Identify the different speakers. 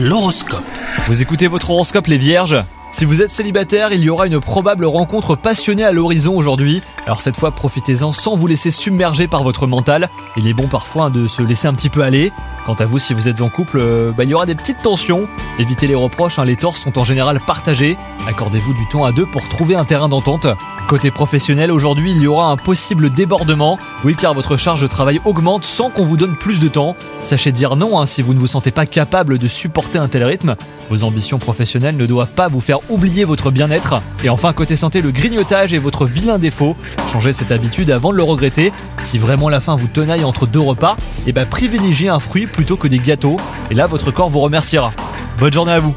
Speaker 1: L'horoscope.
Speaker 2: Vous écoutez votre horoscope les vierges Si vous êtes célibataire, il y aura une probable rencontre passionnée à l'horizon aujourd'hui. Alors cette fois, profitez-en sans vous laisser submerger par votre mental. Il est bon parfois de se laisser un petit peu aller. Quant à vous, si vous êtes en couple, euh, bah, il y aura des petites tensions. Évitez les reproches, hein, les torts sont en général partagés. Accordez-vous du temps à deux pour trouver un terrain d'entente. Côté professionnel, aujourd'hui, il y aura un possible débordement. Oui, car votre charge de travail augmente sans qu'on vous donne plus de temps. Sachez dire non hein, si vous ne vous sentez pas capable de supporter un tel rythme. Vos ambitions professionnelles ne doivent pas vous faire oublier votre bien-être. Et enfin, côté santé, le grignotage est votre vilain défaut. Changez cette habitude avant de le regretter. Si vraiment la faim vous tenaille entre deux repas, eh ben privilégiez un fruit plutôt que des gâteaux. Et là, votre corps vous remerciera. Bonne journée à vous